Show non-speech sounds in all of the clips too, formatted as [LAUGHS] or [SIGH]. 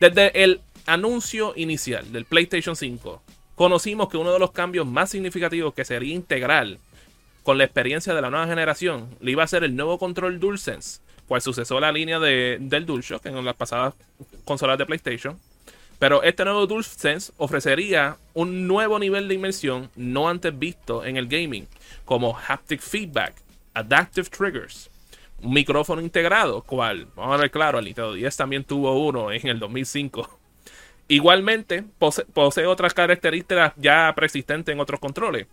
Desde el anuncio inicial del PlayStation 5, conocimos que uno de los cambios más significativos que sería integral con la experiencia de la nueva generación le iba a ser el nuevo control DualSense, cual sucesó la línea de, del DualShock en las pasadas consolas de PlayStation. Pero este nuevo DualSense ofrecería un nuevo nivel de inmersión no antes visto en el gaming, como haptic feedback, adaptive triggers, un micrófono integrado, cual, vamos a ver claro, el Nintendo 10 también tuvo uno en el 2005. Igualmente, posee, otras características ya preexistentes en otros controles.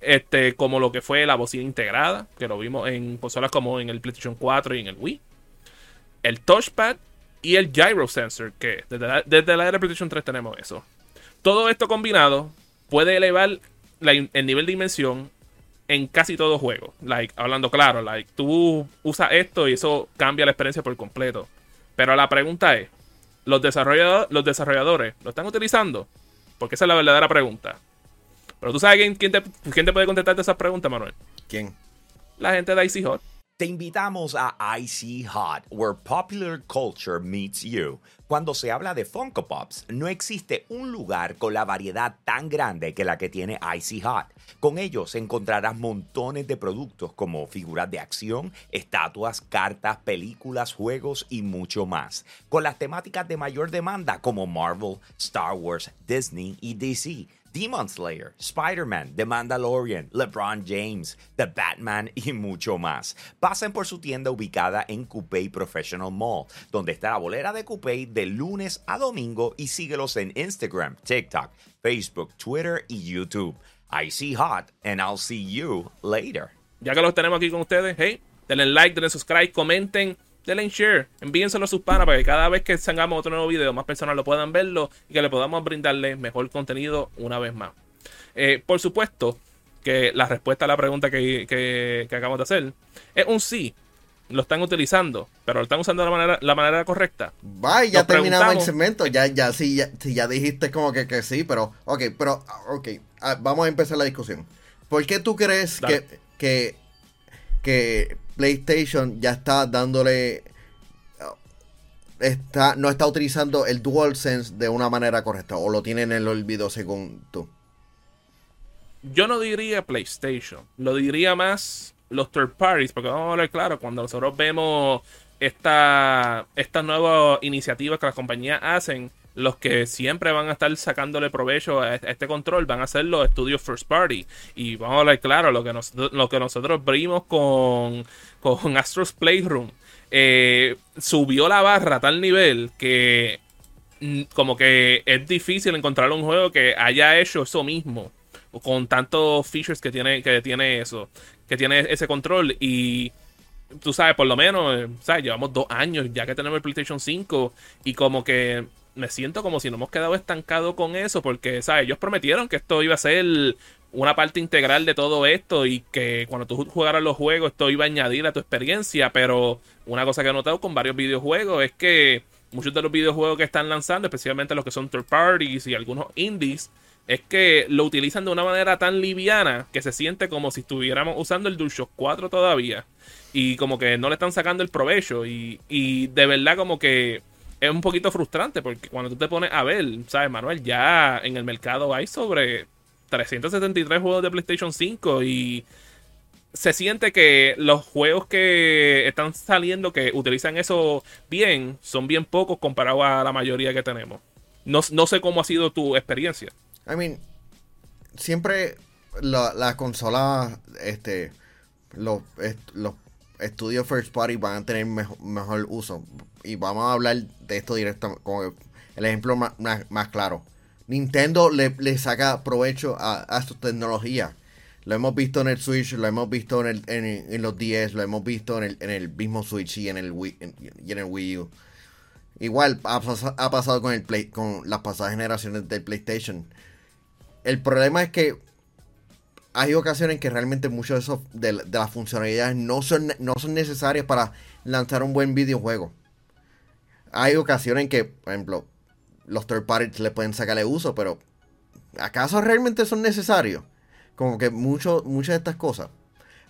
Este, como lo que fue la bocina integrada, que lo vimos en consolas como en el PlayStation 4 y en el Wii. El touchpad y el gyro sensor, que desde la, desde la PlayStation 3 tenemos eso. Todo esto combinado puede elevar el nivel de dimensión en casi todo juego. Like, hablando claro, like, tú usas esto y eso cambia la experiencia por completo. Pero la pregunta es, los, desarrolladores, los desarrolladores lo están utilizando? Porque esa es la verdadera pregunta. Pero tú sabes quién, quién, te, quién te puede contestarte esas preguntas, Manuel. ¿Quién? La gente de Icy Hot. Te invitamos a Icy Hot, where popular culture meets you. Cuando se habla de Funko Pops, no existe un lugar con la variedad tan grande que la que tiene Icy Hot. Con ellos encontrarás montones de productos como figuras de acción, estatuas, cartas, películas, juegos y mucho más. Con las temáticas de mayor demanda como Marvel, Star Wars, Disney y DC Demon Slayer, Spider-Man, The Mandalorian, LeBron James, The Batman y mucho más. Pasen por su tienda ubicada en Coupé Professional Mall, donde está la bolera de Coupé de lunes a domingo y síguelos en Instagram, TikTok, Facebook, Twitter y YouTube. I see hot and I'll see you later. Ya que los tenemos aquí con ustedes, hey, denle like, denle subscribe, comenten denle share, envíenselo a sus panas para que cada vez que tengamos otro nuevo video, más personas lo puedan verlo y que le podamos brindarle mejor contenido una vez más. Eh, por supuesto que la respuesta a la pregunta que, acabamos de hacer es un sí. Lo están utilizando, pero lo están usando de la manera, la manera correcta. Vaya, ya terminamos el segmento. Ya, ya, sí, ya, ya dijiste como que, que sí, pero, ok, pero, ok, ah, vamos a empezar la discusión. ¿Por qué tú crees que, que, que PlayStation ya está dándole está, no está utilizando el DualSense de una manera correcta o lo tiene en el olvido según tú. Yo no diría PlayStation, lo diría más los third parties, porque vamos a hablar claro, cuando nosotros vemos esta, estas nuevas iniciativas que las compañías hacen, los que siempre van a estar sacándole provecho a este control van a ser los estudios first party. Y vamos a hablar claro, lo que, lo que nosotros vimos con, con Astro's Playroom eh, subió la barra a tal nivel que mm, como que es difícil encontrar un juego que haya hecho eso mismo con tantos features que tiene que tiene eso que tiene ese control y tú sabes por lo menos eh, ¿sabes? llevamos dos años ya que tenemos el PlayStation 5 y como que me siento como si no hemos quedado estancados con eso, porque, ¿sabes? Ellos prometieron que esto iba a ser una parte integral de todo esto y que cuando tú jugaras los juegos esto iba a añadir a tu experiencia, pero una cosa que he notado con varios videojuegos es que muchos de los videojuegos que están lanzando, especialmente los que son third parties y algunos indies, es que lo utilizan de una manera tan liviana que se siente como si estuviéramos usando el DualShock 4 todavía y como que no le están sacando el provecho y, y de verdad como que es un poquito frustrante porque cuando tú te pones a ver, ¿sabes, Manuel? Ya en el mercado hay sobre 373 juegos de PlayStation 5 y se siente que los juegos que están saliendo que utilizan eso bien son bien pocos comparados a la mayoría que tenemos. No, sé cómo ha sido tu experiencia. I mean, siempre las la consolas, este, los, los estudios first party van a tener mejor uso y vamos a hablar de esto directamente, como el ejemplo más, más, claro. Nintendo le, le, saca provecho a, a su tecnología. Lo hemos visto en el Switch, lo hemos visto en, el, en, los 10, lo hemos visto en el, en el mismo Switch y en el Wii, y en el Wii U. Igual ha, ha, pasado con el Play, con las pasadas generaciones del PlayStation. El problema es que hay ocasiones que realmente muchas de, de, de, las funcionalidades no son, no son necesarias para lanzar un buen videojuego hay ocasiones en que, por ejemplo, los third parties le pueden sacarle uso, pero ¿acaso realmente son necesarios? Como que muchas de estas cosas.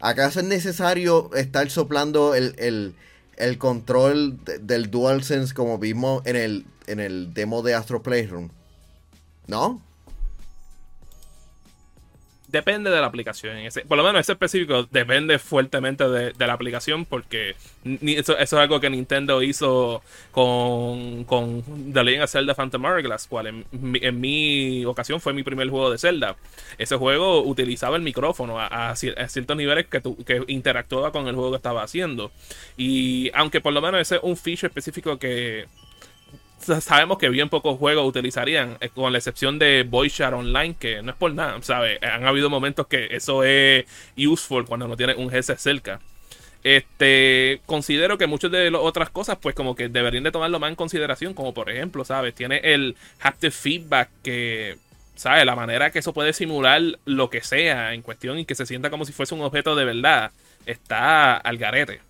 ¿Acaso es necesario estar soplando el, el control del DualSense como vimos en el, en el demo de Astro Playroom. ¿No? Depende de la aplicación. Ese, por lo menos ese específico depende fuertemente de, la aplicación porque eso, es algo que Nintendo hizo con, con The Legend of Zelda Phantom Hourglass, cual en, mi ocasión fue mi primer juego de Zelda. Ese juego utilizaba el micrófono a, ciertos niveles que, que interactuaba con el juego que estaba haciendo. Y aunque por lo menos ese es un feature específico que sabemos que bien pocos juegos utilizarían, eh, con la excepción de Voice Online, que no es por nada, ¿sabes? Han habido momentos que eso es useful cuando no tienes un GS cerca. Este, considero que muchas de las otras cosas, pues como que deberían de tomarlo más en consideración, como por ejemplo, ¿sabes? Tiene el haptic feedback que, ¿sabes? La manera que eso puede simular lo que sea en cuestión y que se sienta como si fuese un objeto de verdad, está al garete.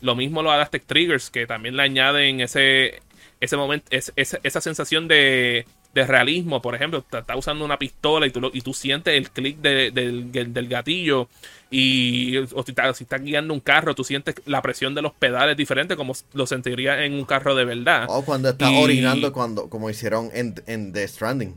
Lo mismo lo Adaptive Triggers, que también le añaden ese ese momento, es, esa sensación de, realismo, por ejemplo, estás usando una pistola y tú, y tú sientes el clic del, gatillo y o si estás está guiando un carro, tú sientes la presión de los pedales diferente como lo sentiría en un carro de verdad. O cuando estás orinando cuando, como hicieron en, en The Stranding.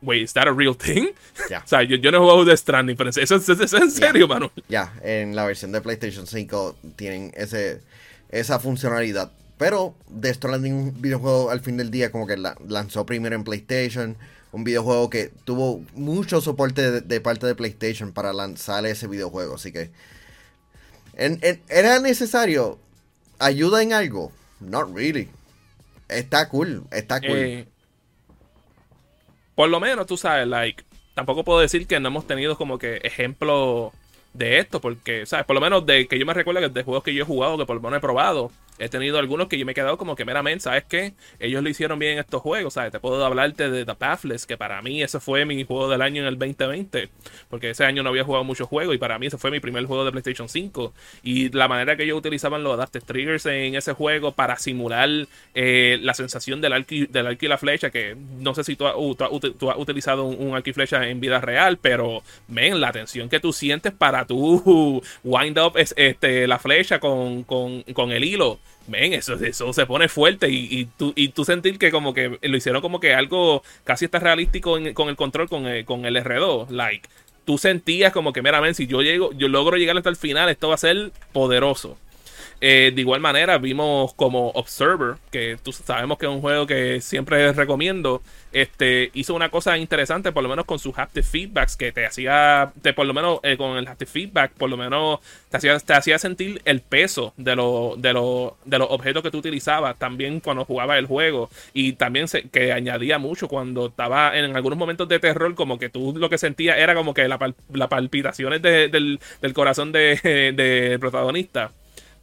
Wait, ¿is that a real thing? [LAUGHS] o sea, yo, no he jugado The Stranding, pero eso, es en serio, Manuel. Ya, en la versión de PlayStation 5 tienen ese, esa funcionalidad. Pero Death Stranding, un videojuego al fin del día, como que lanzó primero en PlayStation. Un videojuego que tuvo mucho soporte de, parte de PlayStation para lanzar ese videojuego. Así que. ¿Era necesario ayuda en algo? Not really. Está cool, está cool. Eh, por lo menos, tú sabes, like. Tampoco puedo decir que no hemos tenido como que ejemplo de esto, porque, ¿sabes? Por lo menos de que yo me recuerdo que de juegos que yo he jugado, que por lo menos he probado, he tenido algunos que yo me he quedado como que meramente, ¿sabes qué? Ellos lo hicieron bien en estos juegos, ¿sabes? Te puedo hablarte de The Pathless, que para mí ese fue mi juego del año en el 2020, porque ese año no había jugado muchos juegos y para mí ese fue mi primer juego de PlayStation 5. Y la manera que ellos utilizaban los Adaptive Triggers en ese juego para simular eh, la sensación del arco, del arco y la flecha, que no sé si tú, has, utilizado un, arco y flecha en vida real, pero, men, la tensión que tú sientes para tú wind up es, este, la flecha con, con, con el hilo ven, eso, eso se pone fuerte y, y, tú, y tú sentir que como que lo hicieron como que algo casi está realístico con el control con el, con el R2, like, tú sentías como que, mira, ven, si yo llego, yo logro llegar hasta el final, esto va a ser poderoso. Eh, de igual manera, vimos como Observer, que tú sabemos que es un juego que siempre recomiendo. Este hizo una cosa interesante, por lo menos con sus haptic feedbacks, que te hacía, te, por lo menos eh, con el haptic feedback, por lo menos te hacía, te hacía sentir el peso de, lo, de, lo, de los objetos que tú utilizabas también cuando jugabas el juego. Y también se, que añadía mucho cuando estaba en algunos momentos de terror, como que tú lo que sentías era como que las la palpitaciones del, del, corazón del [LAUGHS] de, protagonista.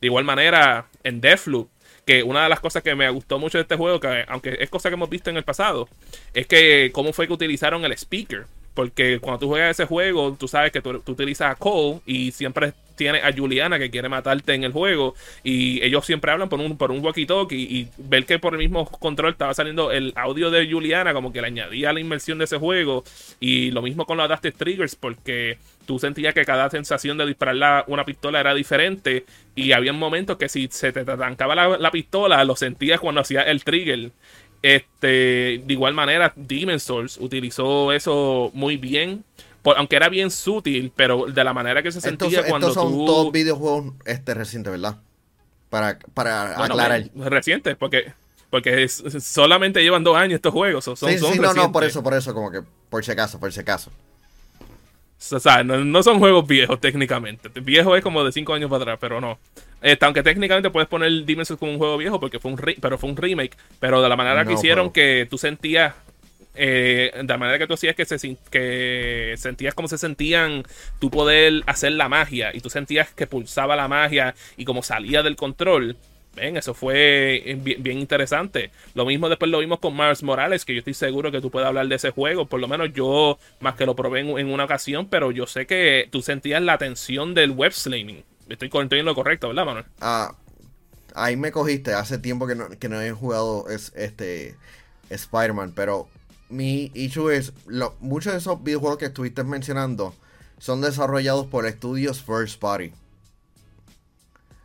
De igual manera, en Deathloop, que una de las cosas que me gustó mucho de este juego, que aunque es cosa que hemos visto en el pasado, es que cómo fue que utilizaron el speaker. Porque cuando tú juegas ese juego, tú sabes que tú, tú utilizas a Cole y siempre tiene a Juliana que quiere matarte en el juego y ellos siempre hablan por un, por un walkie-talkie y, ver que por el mismo control estaba saliendo el audio de Juliana como que le añadía la inmersión de ese juego y lo mismo con los Adaptive Triggers porque tú sentías que cada sensación de disparar una pistola era diferente y había momentos que si se te arrancaba la, la pistola lo sentías cuando hacía el trigger. Este, de igual manera, Demon Souls utilizó eso muy bien aunque era bien sutil, pero de la manera que se sentía cuando estos son todos videojuegos este, recientes, ¿verdad? Para, para aclarar. Recientes, porque, porque solamente llevan dos años estos juegos. Son, sí, sí, no, no, por eso, por eso, como que por si acaso, por si acaso. O sea, no, son juegos viejos técnicamente. Viejo es como de cinco años para atrás, pero no. Este, aunque técnicamente puedes poner Demon's como un juego viejo porque fue un, pero fue un remake. Pero de la manera que hicieron que tú sentías eh, de la manera que tú hacías que, se, que sentías como se sentían tu poder hacer la magia y tú sentías que pulsaba la magia y como salía del control. Ven, eso fue bien, interesante. Lo mismo después lo vimos con Mars Morales, que yo estoy seguro que tú puedes hablar de ese juego. Por lo menos yo, más que lo probé en, una ocasión, pero yo sé que tú sentías la tensión del web slamming. Estoy, en lo correcto, ¿verdad, Manuel? Ah, ahí me cogiste. Hace tiempo que no, que no he jugado es, este Spider-Man, pero mi issue es, lo, muchos de esos videojuegos que estuviste mencionando son desarrollados por estudios first party.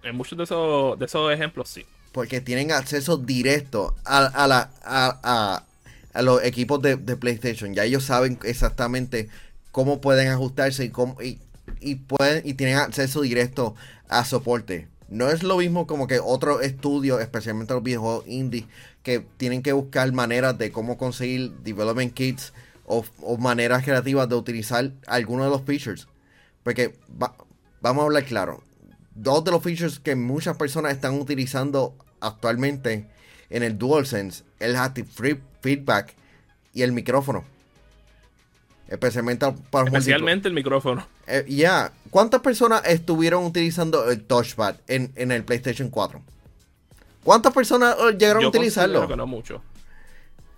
En muchos de esos, de esos ejemplos, sí. Porque tienen acceso directo a, a la, a, a, a los equipos de, de PlayStation. Ya ellos saben exactamente cómo pueden ajustarse y cómo y, y pueden y tienen acceso directo a soporte. No es lo mismo como que otros estudios, especialmente los videojuegos indie, que tienen que buscar maneras de cómo conseguir development kits o, maneras creativas de utilizar algunos de los features. Porque va- vamos a hablar claro. Dos de los features que muchas personas están utilizando actualmente en el DualSense, el Haptic Feedback y el micrófono. Especialmente para Especialmente el micrófono. Eh, ya, ¿cuántas personas estuvieron utilizando el touchpad en, en el PlayStation 4? ¿Cuántas personas eh, llegaron a utilizarlo? que no mucho.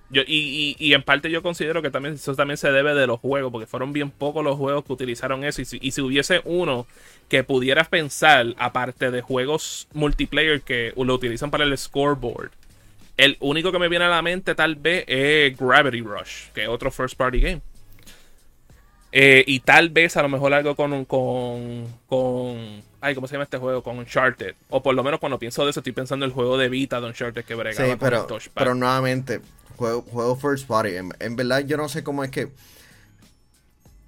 Yo, y, y, y en parte yo considero que también eso también se debe de los juegos, porque fueron bien pocos los juegos que utilizaron eso. Y si, y si hubiese uno que pudieras pensar, aparte de juegos multiplayer que lo utilizan para el scoreboard, el único que me viene a la mente tal vez es Gravity Rush, que es otro first party game. Eh, y tal vez a lo mejor algo con, con, con. Ay, ¿cómo se llama este juego? Con Uncharted. O por lo menos cuando pienso de eso, estoy pensando en el juego de Vita de Uncharted que bregaba Sí, con pero, el pero nuevamente, juego, juego first party. En, en verdad, yo no sé cómo es que.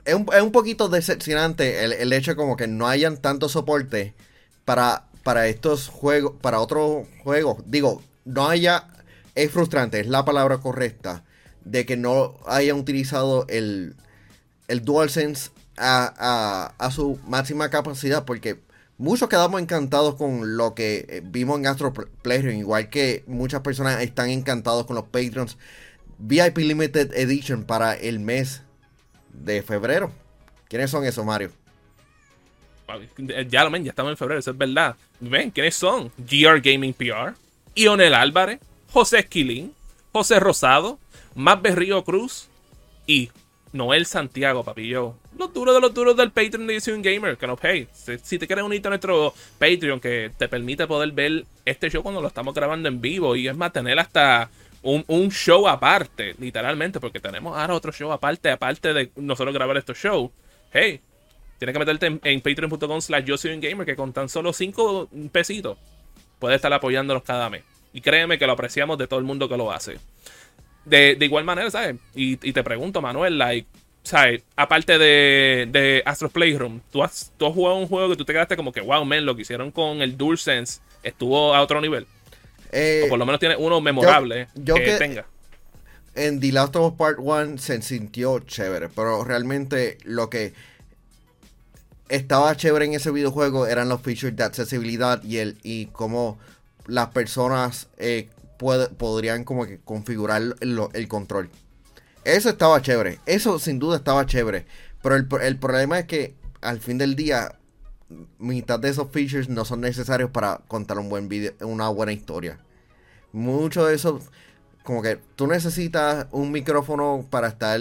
Es un, es un poquito decepcionante el, el hecho como que no hayan tanto soporte para, para estos juegos, para otros juegos. Digo, no haya. Es frustrante, es la palabra correcta. De que no hayan utilizado el, el DualSense a, a, a su máxima capacidad. Porque muchos quedamos encantados con lo que eh, vimos en Astro Pl- Playroom. Igual que muchas personas están encantados con los Patreons. VIP Limited Edition para el mes de febrero. ¿Quiénes son esos, Mario? Ya lo ven, ya estamos en febrero, eso es verdad. Ven, ¿quiénes son? GR Gaming PR, Ionel Álvarez, José Esquilín, José Rosado, Más Berrío Cruz y Noel Santiago, papillo. Los duros de los duros del Patreon de Edición Gamer, que nos pay. Si, te quieres unirte a nuestro Patreon, que te permite poder ver este show cuando lo estamos grabando en vivo, y es más, tener hasta un, un show aparte, literalmente, porque tenemos ahora otro show aparte, aparte de nosotros grabar estos shows. Hey, Tienes que meterte en, en patreon.com slash yo soy un gamer que con tan solo 5 pesitos puedes estar apoyándonos cada mes. Y créeme que lo apreciamos de todo el mundo que lo hace. De, de igual manera, ¿sabes? Y, y te pregunto, Manuel, like, ¿sabes? Aparte de, de Astro Playroom, ¿tú has, tú has jugado un juego que tú te quedaste como que, wow, man, lo que hicieron con el DualSense estuvo a otro nivel. Eh, o por lo menos tiene uno memorable yo que, que- tenga. en The Last of Us Part 1 se sintió chévere, pero realmente lo que estaba chévere en ese videojuego eran los features de accesibilidad y el y cómo las personas eh, podrían como que configurar el control. Eso estaba chévere, eso sin duda estaba chévere, pero el, pro- el problema es que al fin del día mitad de esos features no son necesarios para contar un buen video, una buena historia. Mucho de eso como que tú necesitas un micrófono para estar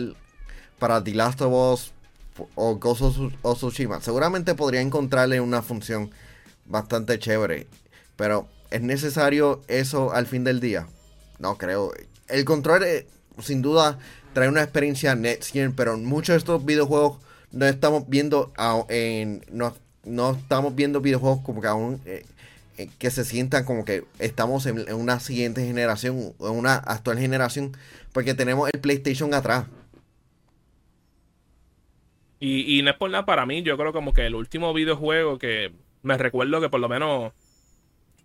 para The Last of Us o Ghost of. Seguramente podría encontrarle una función bastante chévere, pero ¿es necesario eso al fin del día? No creo. El control eh, sin duda trae una experiencia next gen, pero muchos de estos videojuegos no estamos viendo no, no estamos viendo videojuegos como que aún eh, eh, que se sientan como que estamos en, una siguiente generación en una actual generación porque tenemos el PlayStation atrás. Y, y no es por nada para mí, yo creo como que el último videojuego que me recuerdo que por lo menos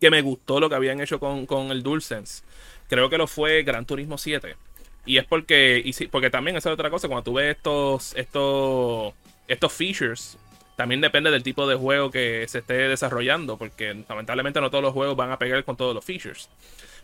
que me gustó lo que habían hecho con, con el DualSense, creo que lo fue Gran Turismo 7. Y es porque, y sí, porque también esa es otra cosa, cuando tú ves estos, estos, estos features, también depende del tipo de juego que se esté desarrollando, porque lamentablemente no todos los juegos van a pegar con todos los features.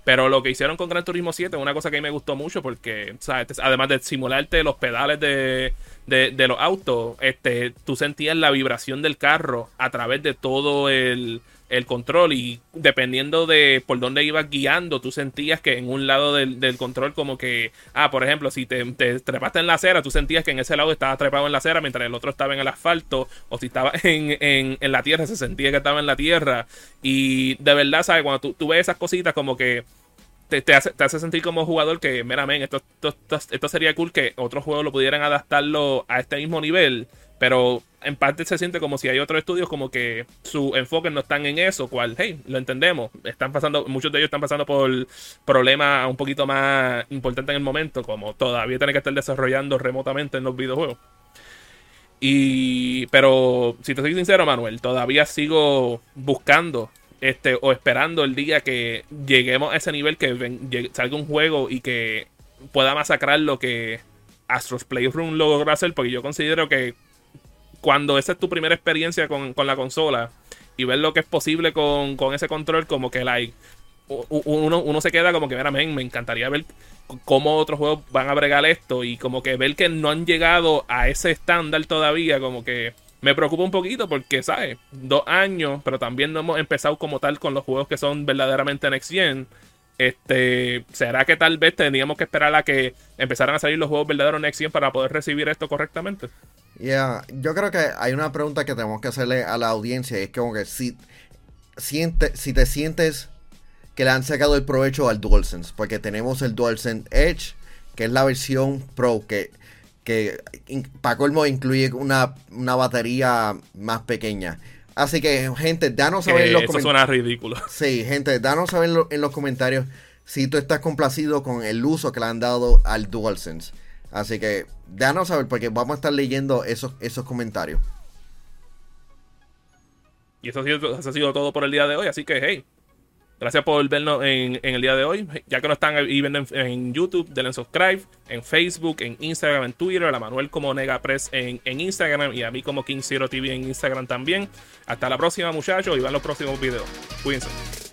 Pero lo que hicieron con Gran Turismo 7 es una cosa que a mí me gustó mucho porque, ¿sabes? Este, además de simularte los pedales de, de, de los autos, este, tú sentías la vibración del carro a través de todo el, el control y dependiendo de por dónde ibas guiando, tú sentías que en un lado del, del control como que, ah, por ejemplo, si te, te trepaste en la acera, tú sentías que en ese lado estaba trepado en la acera mientras el otro estaba en el asfalto, o si estaba [LAUGHS] en, en, en la tierra, se sentía que estaba en la tierra. Y de verdad, ¿sabes? Cuando tú, tú ves esas cositas como que te, te hace, te hace sentir como jugador que, mira, esto, esto, esto, esto sería cool que otros juegos lo pudieran adaptarlo a este mismo nivel. Pero en parte se siente como si hay otros estudios como que su enfoque no están en eso, cual, hey, lo entendemos. Están pasando, muchos de ellos están pasando por problemas un poquito más importantes en el momento, como todavía tienen que estar desarrollando remotamente en los videojuegos. Y, pero si te soy sincero, Manuel, todavía sigo buscando este o esperando el día que lleguemos a ese nivel que salga un juego y que pueda masacrar lo que Astros Playroom logró hacer, porque yo considero que cuando esa es tu primera experiencia con, la consola y ver lo que es posible con, ese control, como que like, uno, uno se queda como que, mira, me encantaría ver cómo otros juegos van a bregar esto y como que ver que no han llegado a ese estándar todavía, como que me preocupa un poquito porque, ¿sabes? Dos años, pero también no hemos empezado como tal con los juegos que son verdaderamente next gen. Este, ¿será que tal vez teníamos que esperar a que empezaran a salir los juegos verdaderos next gen para poder recibir esto correctamente? Ya, yo creo que hay una pregunta que tenemos que hacerle a la audiencia es como que si, siente, si te sientes que le han sacado el provecho al DualSense, porque tenemos el DualSense Edge, que es la versión Pro, que, que para colmo incluye una, batería más pequeña. Así que, gente, danos saber en los comentarios. suena ridículo. Sí, gente, danos saber en los comentarios si tú estás complacido con el uso que le han dado al DualSense. Así que, danos saber, porque vamos a estar leyendo esos, esos comentarios. Y eso ha, sido, eso ha sido todo por el día de hoy. Así que, hey, Gracias por vernos en, el día de hoy. Ya que nos están viendo en, YouTube, denle subscribe, en Facebook, en Instagram, en Twitter, a la Manuel como Negapress en, en Instagram y a mí como King Zero TV en Instagram también. Hasta la próxima, muchachos, y van los próximos videos. Cuídense.